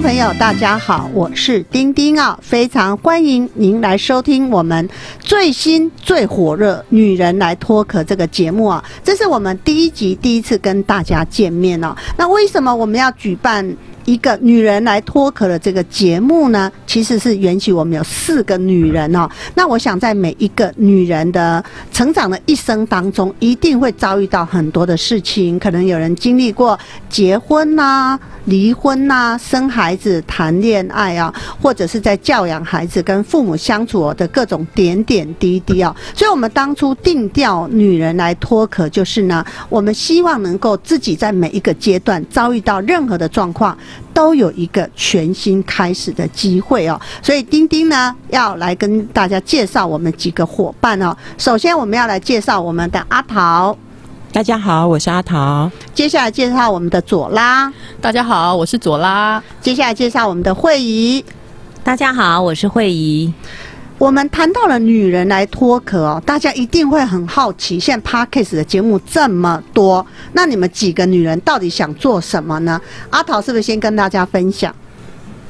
朋友，大家好，我是丁丁啊，非常欢迎您来收听我们最新最火热《女人来脱壳》这个节目啊，这是我们第一集第一次跟大家见面哦。那为什么我们要举办？一个女人来脱壳的这个节目呢，其实是缘起我们有四个女人哦。那我想在每一个女人的成长的一生当中，一定会遭遇到很多的事情，可能有人经历过结婚呐、离婚呐、生孩子、谈恋爱啊，或者是在教养孩子、跟父母相处的各种点点滴滴啊。所以，我们当初定调女人来脱壳，就是呢，我们希望能够自己在每一个阶段遭遇到任何的状况。都有一个全新开始的机会哦，所以丁丁呢要来跟大家介绍我们几个伙伴哦。首先我们要来介绍我们的阿桃，大家好，我是阿桃。接下来介绍我们的左拉，大家好，我是左拉。接下来介绍我们的慧仪，大家好，我是慧仪。我们谈到了女人来脱壳哦，大家一定会很好奇，现在 Parkes 的节目这么多，那你们几个女人到底想做什么呢？阿桃是不是先跟大家分享？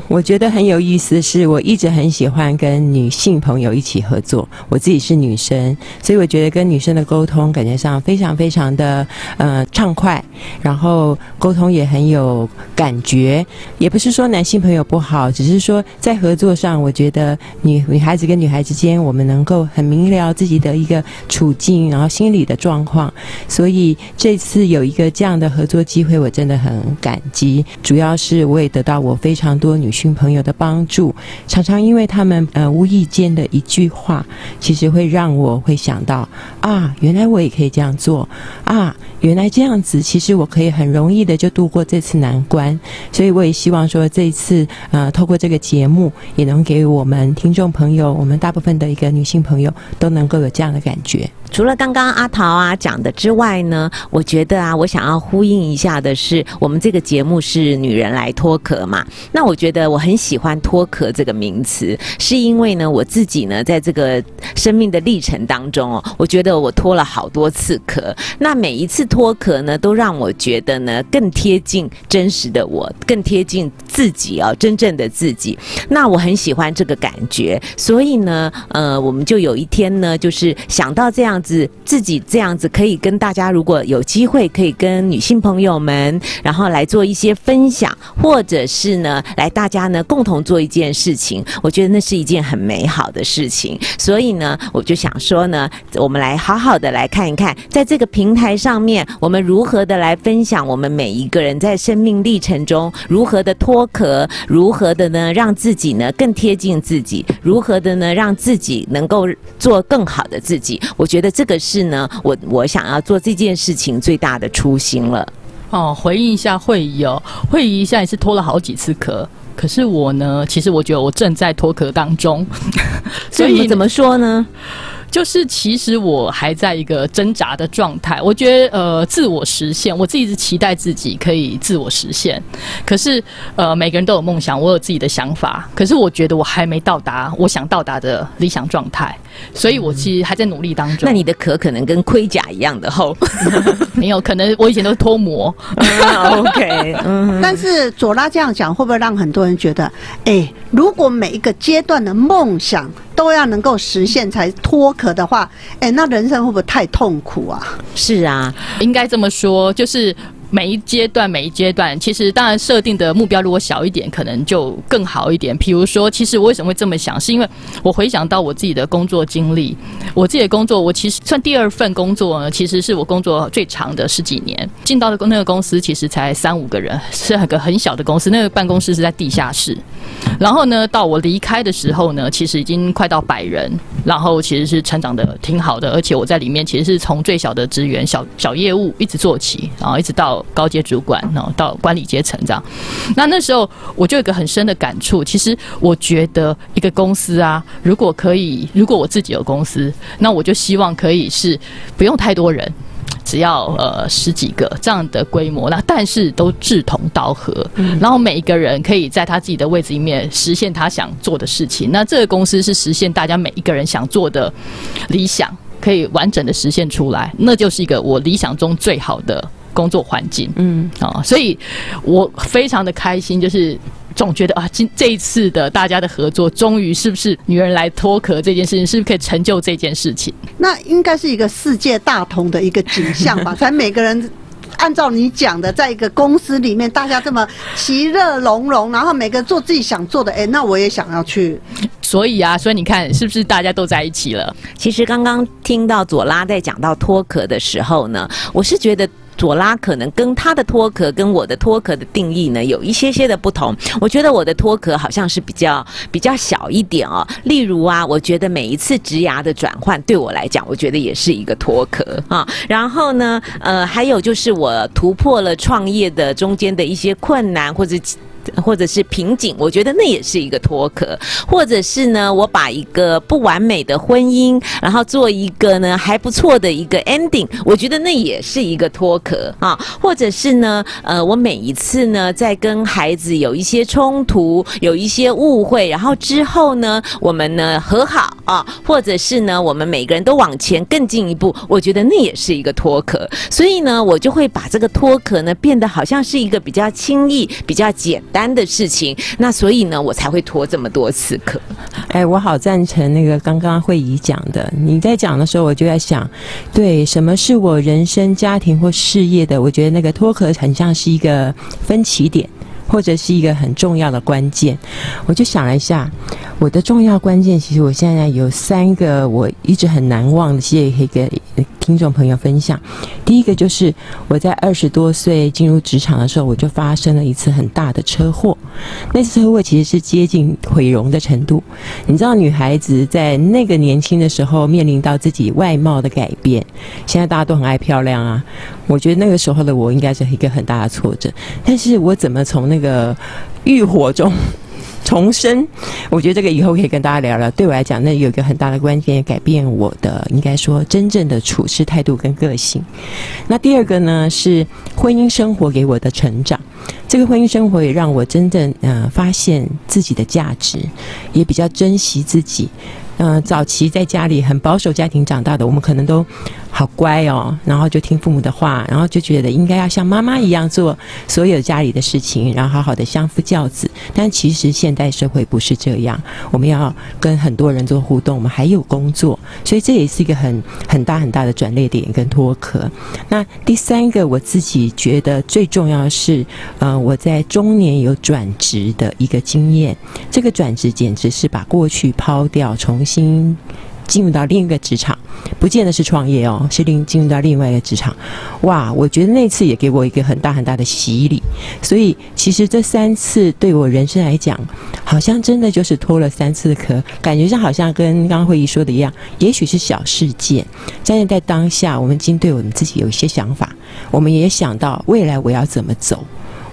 我觉得很有意思，是我一直很喜欢跟女性朋友一起合作。我自己是女生，所以我觉得跟女生的沟通感觉上非常非常的呃畅快，然后沟通也很有感觉。也不是说男性朋友不好，只是说在合作上，我觉得女女孩子跟女孩子间，我们能够很明了自己的一个处境，然后心理的状况。所以这次有一个这样的合作机会，我真的很感激。主要是我也得到我非常多女。女性朋友的帮助，常常因为他们呃无意间的一句话，其实会让我会想到啊，原来我也可以这样做啊，原来这样子，其实我可以很容易的就度过这次难关。所以我也希望说，这一次呃，透过这个节目，也能给我们听众朋友，我们大部分的一个女性朋友，都能够有这样的感觉。除了刚刚阿桃啊讲的之外呢，我觉得啊，我想要呼应一下的是，我们这个节目是女人来脱壳嘛。那我觉得我很喜欢脱壳这个名词，是因为呢，我自己呢，在这个生命的历程当中哦，我觉得我脱了好多次壳。那每一次脱壳呢，都让我觉得呢，更贴近真实的我，更贴近自己啊，真正的自己。那我很喜欢这个感觉，所以呢，呃，我们就有一天呢，就是想到这样。样子自己这样子可以跟大家，如果有机会可以跟女性朋友们，然后来做一些分享，或者是呢，来大家呢共同做一件事情，我觉得那是一件很美好的事情。所以呢，我就想说呢，我们来好好的来看一看，在这个平台上面，我们如何的来分享我们每一个人在生命历程中如何的脱壳，如何的呢让自己呢更贴近自己，如何的呢让自己能够做更好的自己。我觉得。这个是呢，我我想要做这件事情最大的初心了。哦，回应一下会议哦，会议现在是脱了好几次壳，可是我呢，其实我觉得我正在脱壳当中。所以怎么说呢？就是其实我还在一个挣扎的状态，我觉得呃自我实现，我自己是期待自己可以自我实现。可是呃每个人都有梦想，我有自己的想法，可是我觉得我还没到达我想到达的理想状态，所以我其实还在努力当中。那你的壳可能跟盔甲一样的厚，没有可能我以前都是脱模。OK，嗯。但是左拉这样讲，会不会让很多人觉得，哎，如果每一个阶段的梦想？都要能够实现才脱壳的话，哎，那人生会不会太痛苦啊？是啊，应该这么说，就是。每一阶段，每一阶段，其实当然设定的目标如果小一点，可能就更好一点。比如说，其实我为什么会这么想，是因为我回想到我自己的工作经历，我自己的工作，我其实算第二份工作呢，其实是我工作最长的十几年。进到的公那个公司其实才三五个人，是很个很小的公司，那个办公室是在地下室。然后呢，到我离开的时候呢，其实已经快到百人，然后其实是成长的挺好的，而且我在里面其实是从最小的职员、小小业务一直做起，然后一直到。到高阶主管，然后到管理阶层这样。那那时候我就有一个很深的感触，其实我觉得一个公司啊，如果可以，如果我自己有公司，那我就希望可以是不用太多人。只要呃十几个这样的规模，那但是都志同道合，然后每一个人可以在他自己的位置里面实现他想做的事情。那这个公司是实现大家每一个人想做的理想，可以完整的实现出来，那就是一个我理想中最好的工作环境。嗯啊，所以我非常的开心，就是。总觉得啊，今这一次的大家的合作，终于是不是女人来脱壳这件事情，是不是可以成就这件事情？那应该是一个世界大同的一个景象吧？才每个人按照你讲的，在一个公司里面，大家这么其乐融融，然后每个做自己想做的，哎，那我也想要去。所以啊，所以你看，是不是大家都在一起了？其实刚刚听到左拉在讲到脱壳的时候呢，我是觉得。左拉可能跟他的脱壳跟我的脱壳的定义呢有一些些的不同。我觉得我的脱壳好像是比较比较小一点哦。例如啊，我觉得每一次植牙的转换对我来讲，我觉得也是一个脱壳啊。然后呢，呃，还有就是我突破了创业的中间的一些困难或者。或者是瓶颈，我觉得那也是一个脱壳，或者是呢，我把一个不完美的婚姻，然后做一个呢还不错的一个 ending，我觉得那也是一个脱壳啊，或者是呢，呃，我每一次呢在跟孩子有一些冲突，有一些误会，然后之后呢，我们呢和好啊，或者是呢，我们每个人都往前更进一步，我觉得那也是一个脱壳，所以呢，我就会把这个脱壳呢变得好像是一个比较轻易、比较简。单的事情，那所以呢，我才会拖这么多次课。哎，我好赞成那个刚刚会议讲的。你在讲的时候，我就在想，对，什么是我人生、家庭或事业的？我觉得那个脱壳很像是一个分歧点，或者是一个很重要的关键。我就想了一下，我的重要关键，其实我现在有三个，我一直很难忘的，谢谢可以给。听众朋友分享，第一个就是我在二十多岁进入职场的时候，我就发生了一次很大的车祸。那次车祸其实是接近毁容的程度。你知道，女孩子在那个年轻的时候面临到自己外貌的改变，现在大家都很爱漂亮啊。我觉得那个时候的我应该是一个很大的挫折。但是我怎么从那个欲火中？重生，我觉得这个以后可以跟大家聊聊。对我来讲，那有一个很大的关键，改变我的应该说真正的处事态度跟个性。那第二个呢，是婚姻生活给我的成长。这个婚姻生活也让我真正呃发现自己的价值，也比较珍惜自己。嗯，早期在家里很保守家庭长大的，我们可能都好乖哦，然后就听父母的话，然后就觉得应该要像妈妈一样做所有家里的事情，然后好好的相夫教子。但其实现代社会不是这样，我们要跟很多人做互动，我们还有工作，所以这也是一个很很大很大的转捩点跟脱壳。那第三个，我自己觉得最重要的是，呃，我在中年有转职的一个经验，这个转职简直是把过去抛掉，重新进入到另一个职场，不见得是创业哦，是另进入到另外一个职场。哇，我觉得那次也给我一个很大很大的洗礼。所以其实这三次对我人生来讲，好像真的就是脱了三次壳，感觉上好像跟刚刚会议说的一样，也许是小事件，但是在当下，我们已经对我们自己有一些想法，我们也想到未来我要怎么走。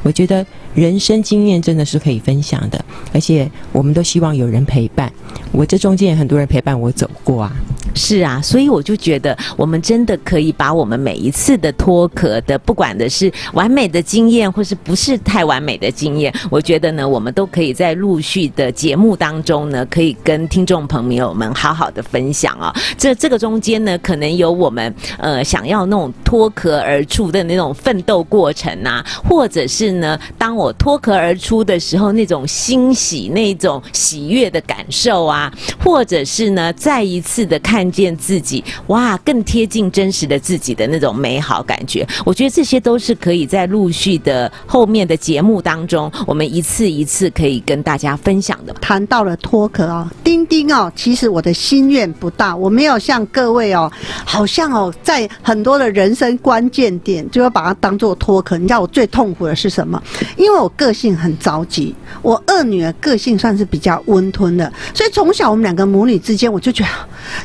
我觉得人生经验真的是可以分享的，而且我们都希望有人陪伴。我这中间也很多人陪伴我走过啊。是啊，所以我就觉得，我们真的可以把我们每一次的脱壳的，不管的是完美的经验，或是不是太完美的经验，我觉得呢，我们都可以在陆续的节目当中呢，可以跟听众朋友们好好的分享啊。这这个中间呢，可能有我们呃想要那种脱壳而出的那种奋斗过程啊，或者是呢，当我脱壳而出的时候那种欣喜、那种喜悦的感受啊，或者是呢，再一次的看。看见自己哇，更贴近真实的自己的那种美好感觉，我觉得这些都是可以在陆续的后面的节目当中，我们一次一次可以跟大家分享的。谈到了脱壳哦，丁丁哦，其实我的心愿不大，我没有像各位哦，好像哦，在很多的人生关键点就要把它当做脱壳。你知道我最痛苦的是什么？因为我个性很着急，我二女儿个性算是比较温吞的，所以从小我们两个母女之间，我就觉得。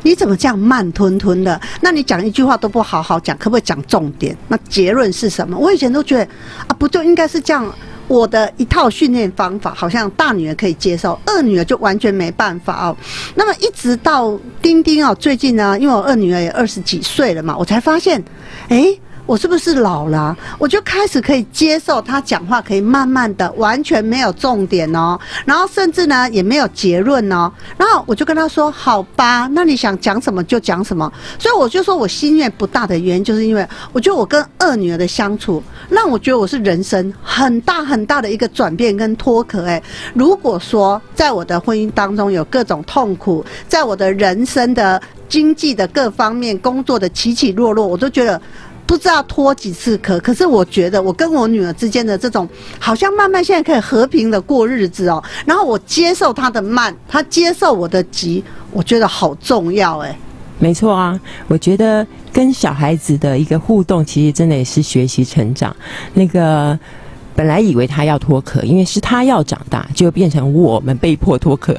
你怎么这样慢吞吞的？那你讲一句话都不好好讲，可不可以讲重点？那结论是什么？我以前都觉得啊，不就应该是这样。我的一套训练方法，好像大女儿可以接受，二女儿就完全没办法哦。那么一直到丁丁哦，最近呢，因为我二女儿也二十几岁了嘛，我才发现，哎。我是不是老了？我就开始可以接受他讲话，可以慢慢的，完全没有重点哦，然后甚至呢也没有结论哦。然后我就跟他说：“好吧，那你想讲什么就讲什么。”所以我就说我心愿不大的原因，就是因为我觉得我跟二女儿的相处，让我觉得我是人生很大很大的一个转变跟脱壳。哎，如果说在我的婚姻当中有各种痛苦，在我的人生的经济的各方面、工作的起起落落，我都觉得。不知道拖几次壳，可是我觉得我跟我女儿之间的这种，好像慢慢现在可以和平的过日子哦。然后我接受她的慢，她接受我的急，我觉得好重要哎。没错啊，我觉得跟小孩子的一个互动，其实真的也是学习成长。那个。本来以为他要脱壳，因为是他要长大，就变成我们被迫脱壳。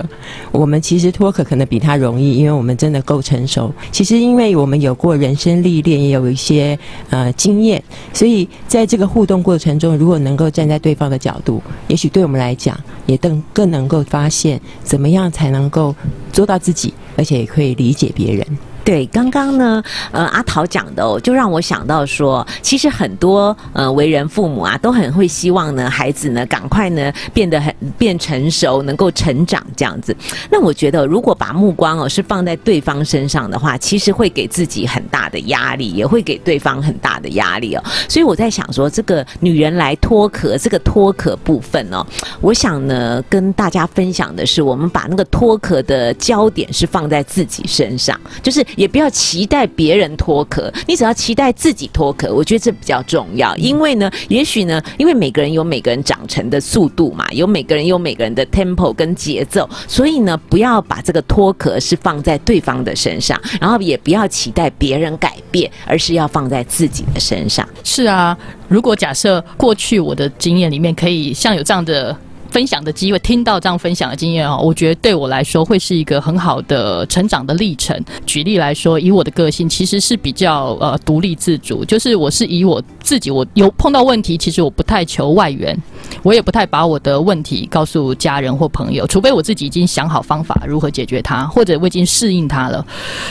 我们其实脱壳可能比他容易，因为我们真的够成熟。其实因为我们有过人生历练，也有一些呃经验，所以在这个互动过程中，如果能够站在对方的角度，也许对我们来讲，也更更能够发现怎么样才能够做到自己，而且也可以理解别人。对，刚刚呢，呃，阿桃讲的哦，就让我想到说，其实很多呃为人父母啊，都很会希望呢，孩子呢赶快呢变得很变成熟，能够成长这样子。那我觉得，如果把目光哦是放在对方身上的话，其实会给自己很大的压力，也会给对方很大的压力哦。所以我在想说，这个女人来脱壳，这个脱壳部分哦，我想呢跟大家分享的是，我们把那个脱壳的焦点是放在自己身上，就是。也不要期待别人脱壳，你只要期待自己脱壳。我觉得这比较重要，因为呢，也许呢，因为每个人有每个人长成的速度嘛，有每个人有每个人的 tempo 跟节奏，所以呢，不要把这个脱壳是放在对方的身上，然后也不要期待别人改变，而是要放在自己的身上。是啊，如果假设过去我的经验里面可以像有这样的。分享的机会，听到这样分享的经验哦，我觉得对我来说会是一个很好的成长的历程。举例来说，以我的个性其实是比较呃独立自主，就是我是以我自己，我有碰到问题，其实我不太求外援，我也不太把我的问题告诉家人或朋友，除非我自己已经想好方法如何解决它，或者我已经适应它了。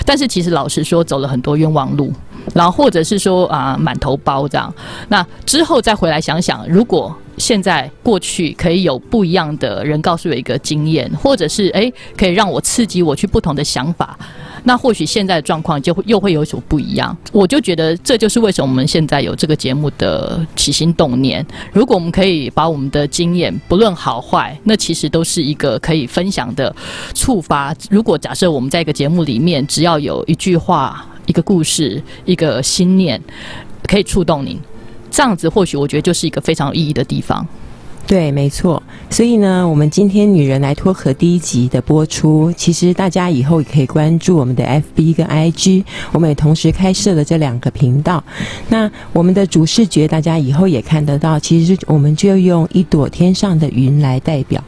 但是其实老实说，走了很多冤枉路，然后或者是说啊满头包这样，那之后再回来想想，如果。现在过去可以有不一样的人告诉我一个经验，或者是诶可以让我刺激我去不同的想法，那或许现在的状况就会又会有所不一样。我就觉得这就是为什么我们现在有这个节目的起心动念。如果我们可以把我们的经验不论好坏，那其实都是一个可以分享的触发。如果假设我们在一个节目里面，只要有一句话、一个故事、一个心念，可以触动您。这样子或许我觉得就是一个非常有意义的地方。对，没错。所以呢，我们今天女人来脱壳第一集的播出，其实大家以后也可以关注我们的 FB 跟 IG，我们也同时开设了这两个频道。那我们的主视觉，大家以后也看得到，其实我们就用一朵天上的云来代表。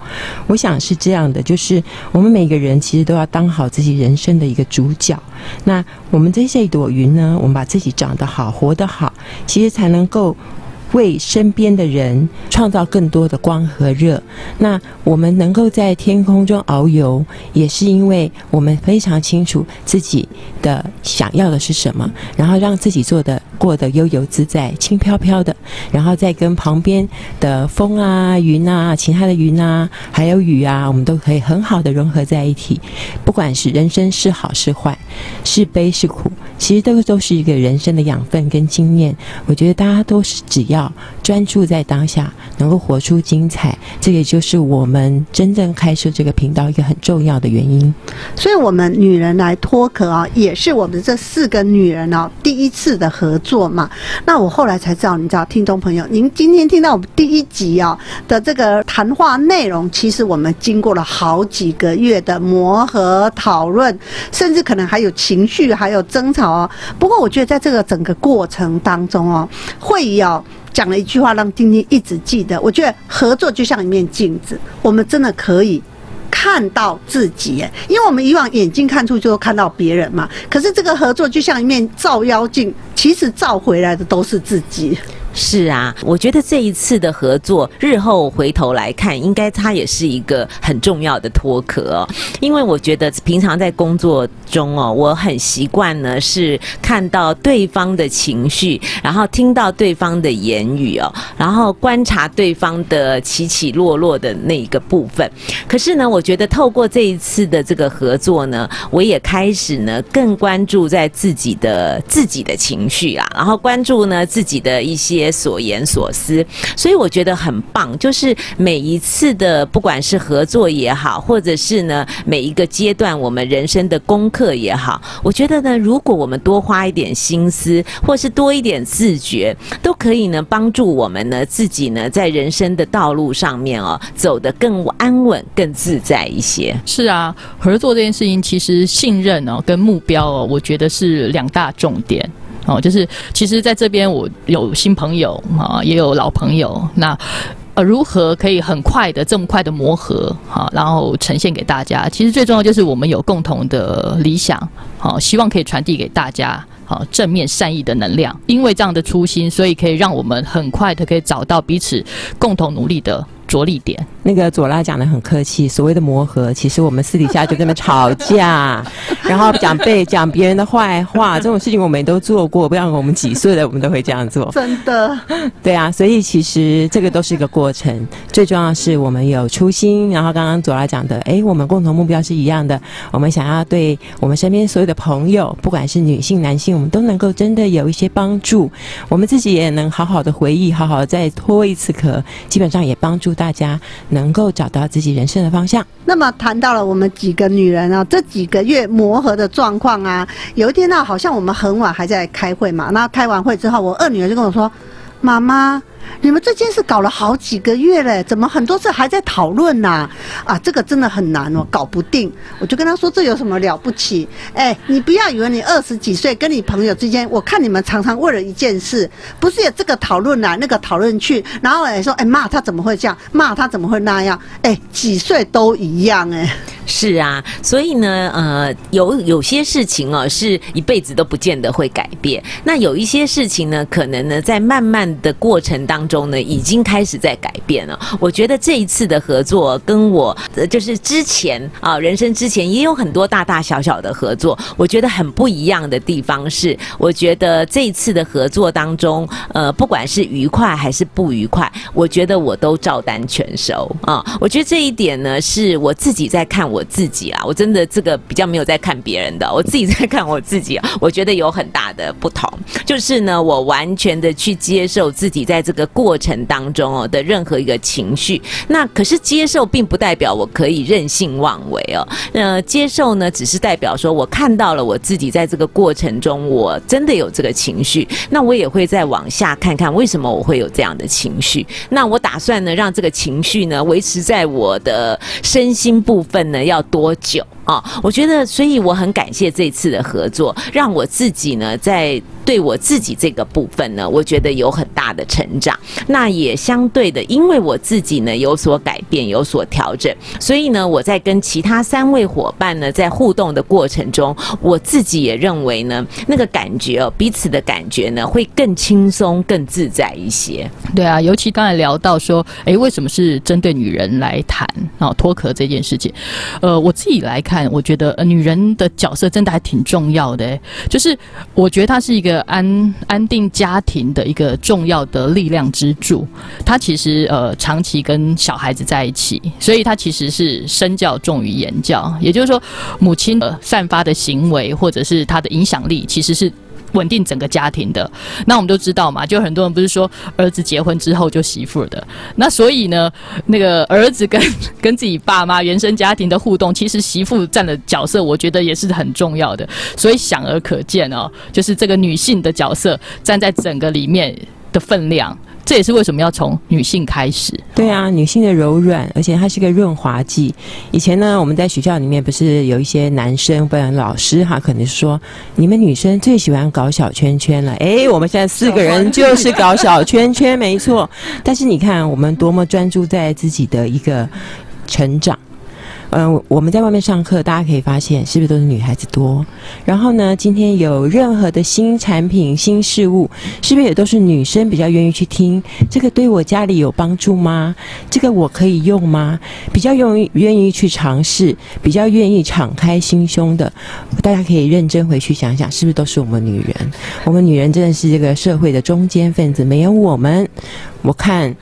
我想是这样的，就是我们每个人其实都要当好自己人生的一个主角。那我们这些一朵云呢，我们把自己长得好，活得好，其实才能够。为身边的人创造更多的光和热。那我们能够在天空中遨游，也是因为我们非常清楚自己的想要的是什么，然后让自己做的过得悠游自在、轻飘飘的，然后再跟旁边的风啊、云啊、其他的云啊，还有雨啊，我们都可以很好的融合在一起。不管是人生是好是坏，是悲是苦，其实都都是一个人生的养分跟经验。我觉得大家都是只要。专注在当下，能够活出精彩，这也就是我们真正开设这个频道一个很重要的原因。所以，我们女人来脱壳啊，也是我们这四个女人哦第一次的合作嘛。那我后来才知道，你知道，听众朋友，您今天听到我们第一集啊的这个谈话内容，其实我们经过了好几个月的磨合、讨论，甚至可能还有情绪，还有争吵哦。不过，我觉得在这个整个过程当中哦，会议哦。讲了一句话，让丁丁一直记得。我觉得合作就像一面镜子，我们真的可以。看到自己，因为我们以往眼睛看出就看到别人嘛，可是这个合作就像一面照妖镜，其实照回来的都是自己。是啊，我觉得这一次的合作，日后回头来看，应该它也是一个很重要的脱壳哦。因为我觉得平常在工作中哦，我很习惯呢是看到对方的情绪，然后听到对方的言语哦，然后观察对方的起起落落的那一个部分。可是呢，我觉得透过这一次的这个合作呢，我也开始呢更关注在自己的自己的情绪啊，然后关注呢自己的一些。也所言所思，所以我觉得很棒。就是每一次的，不管是合作也好，或者是呢每一个阶段我们人生的功课也好，我觉得呢，如果我们多花一点心思，或是多一点自觉，都可以呢帮助我们呢自己呢在人生的道路上面哦走得更安稳、更自在一些。是啊，合作这件事情，其实信任哦跟目标哦，我觉得是两大重点。哦，就是其实在这边我有新朋友啊，也有老朋友。那呃，如何可以很快的这么快的磨合哈，然后呈现给大家？其实最重要就是我们有共同的理想，好，希望可以传递给大家好正面善意的能量。因为这样的初心，所以可以让我们很快的可以找到彼此共同努力的。着力点，那个左拉讲的很客气，所谓的磨合，其实我们私底下就这么吵架，然后讲被讲别人的坏话，这种事情我们都做过，不然我们几岁的，我们都会这样做。真的，对啊，所以其实这个都是一个过程，最重要是我们有初心，然后刚刚左拉讲的，哎，我们共同目标是一样的，我们想要对我们身边所有的朋友，不管是女性男性，我们都能够真的有一些帮助，我们自己也能好好的回忆，好好的再脱一次壳，基本上也帮助。大家能够找到自己人生的方向。那么谈到了我们几个女人啊，这几个月磨合的状况啊，有一天呢，好像我们很晚还在开会嘛。那开完会之后，我二女儿就跟我说：“妈妈。”你们这件事搞了好几个月嘞，怎么很多次还在讨论呢？啊，这个真的很难哦，搞不定。我就跟他说，这有什么了不起？哎，你不要以为你二十几岁跟你朋友之间，我看你们常常为了一件事，不是有这个讨论来那个讨论去，然后哎说，哎骂他怎么会这样，骂他怎么会那样？哎，几岁都一样哎。是啊，所以呢，呃，有有些事情哦，是一辈子都不见得会改变。那有一些事情呢，可能呢，在慢慢的过程当中呢，已经开始在改变了。我觉得这一次的合作，跟我就是之前啊，人生之前也有很多大大小小的合作，我觉得很不一样的地方是，我觉得这一次的合作当中，呃，不管是愉快还是不愉快，我觉得我都照单全收啊。我觉得这一点呢，是我自己在看我。自己啦，我真的这个比较没有在看别人的，我自己在看我自己，我觉得有很大的不同，就是呢，我完全的去接受自己在这个过程当中哦的任何一个情绪。那可是接受并不代表我可以任性妄为哦，呃，接受呢只是代表说我看到了我自己在这个过程中我真的有这个情绪，那我也会再往下看看为什么我会有这样的情绪。那我打算呢让这个情绪呢维持在我的身心部分呢。要多久啊？我觉得，所以我很感谢这次的合作，让我自己呢，在对我自己这个部分呢，我觉得有很大的成长。那也相对的，因为我自己呢有所改变，有所调整，所以呢，我在跟其他三位伙伴呢在互动的过程中，我自己也认为呢，那个感觉哦，彼此的感觉呢，会更轻松、更自在一些。对啊，尤其刚才聊到说，哎，为什么是针对女人来谈啊脱壳这件事情？呃，我自己来看，我觉得呃，女人的角色真的还挺重要的。就是我觉得她是一个安安定家庭的一个重要的力量支柱。他其实呃长期跟小孩子在一起，所以他其实是身教重于言教。也就是说，母亲的散发的行为或者是他的影响力，其实是。稳定整个家庭的，那我们都知道嘛，就很多人不是说儿子结婚之后就媳妇的，那所以呢，那个儿子跟 跟自己爸妈原生家庭的互动，其实媳妇占的角色，我觉得也是很重要的，所以想而可见哦，就是这个女性的角色站在整个里面的分量。这也是为什么要从女性开始。对啊，女性的柔软，而且它是个润滑剂。以前呢，我们在学校里面不是有一些男生，不然老师哈，可能是说你们女生最喜欢搞小圈圈了。哎，我们现在四个人就是搞小圈圈，没错。但是你看，我们多么专注在自己的一个成长。嗯、我们在外面上课，大家可以发现是不是都是女孩子多？然后呢，今天有任何的新产品、新事物，是不是也都是女生比较愿意去听？这个对我家里有帮助吗？这个我可以用吗？比较愿意愿意去尝试，比较愿意敞开心胸的，大家可以认真回去想想，是不是都是我们女人？我们女人真的是这个社会的中间分子，没有我们，我看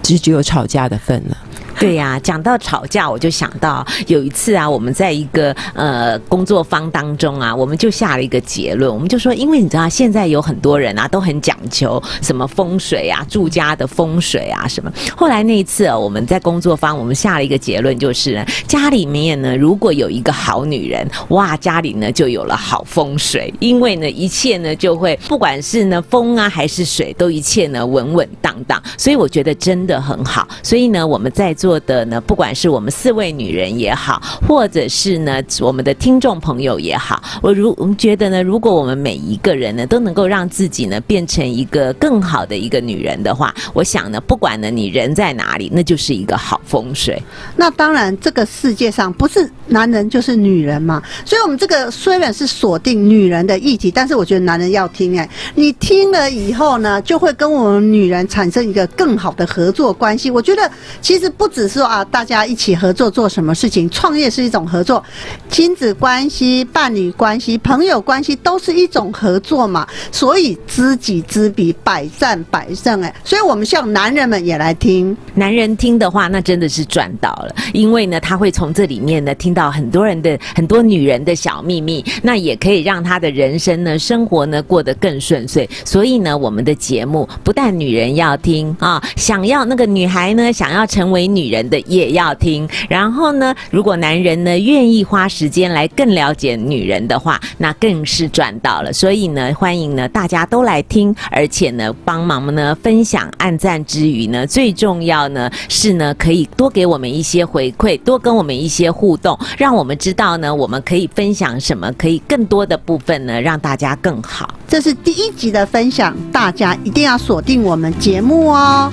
只只有吵架的份了。对呀、讲到吵架，我就想到有一次啊，我们在一个呃工作坊当中啊，我们就下了一个结论，我们就说，因为你知道现在有很多人啊都很讲究什么风水啊、住家的风水啊什么。后来那一次、啊、我们在工作坊，我们下了一个结论，就是，家里面呢如果有一个好女人，哇，家里呢就有了好风水，因为呢一切呢就会不管是呢风啊还是水，都一切呢稳稳当当，所以我觉得真的很好。所以呢，我们在做做的呢，不管是我们四位女人也好，或者是呢我们的听众朋友也好，我如我们觉得呢，如果我们每一个人呢都能够让自己呢变成一个更好的一个女人的话，我想呢，不管呢你人在哪里，那就是一个好风水。那当然，这个世界上不是男人就是女人嘛，所以我们这个虽然是锁定女人的议题，但是我觉得男人要听哎、你听了以后呢，就会跟我们女人产生一个更好的合作关系。我觉得其实不只是说啊，大家一起合作做什么事情，创业是一种合作，亲子关系、伴侣关系、朋友关系都是一种合作嘛。所以知己知彼，百战百胜哎、所以我们希望男人们也来听。男人听的话，那真的是赚到了，因为呢，他会从这里面呢听到很多人的很多女人的小秘密，那也可以让他的人生呢、生活呢过得更顺遂。所以呢，我们的节目不但女人要听啊，想要那个女孩呢，想要成为女人的也要听。然后呢，如果男人呢愿意花时间来更了解女人的话，那更是赚到了。所以呢，欢迎呢大家都来听，而且呢帮忙呢分享、按赞之余呢，最重要呢是呢可以多给我们一些回馈，多跟我们一些互动，让我们知道呢我们可以分享什么，可以更多的部分呢让大家更好。这是第一集的分享，大家一定要锁定我们节目哦。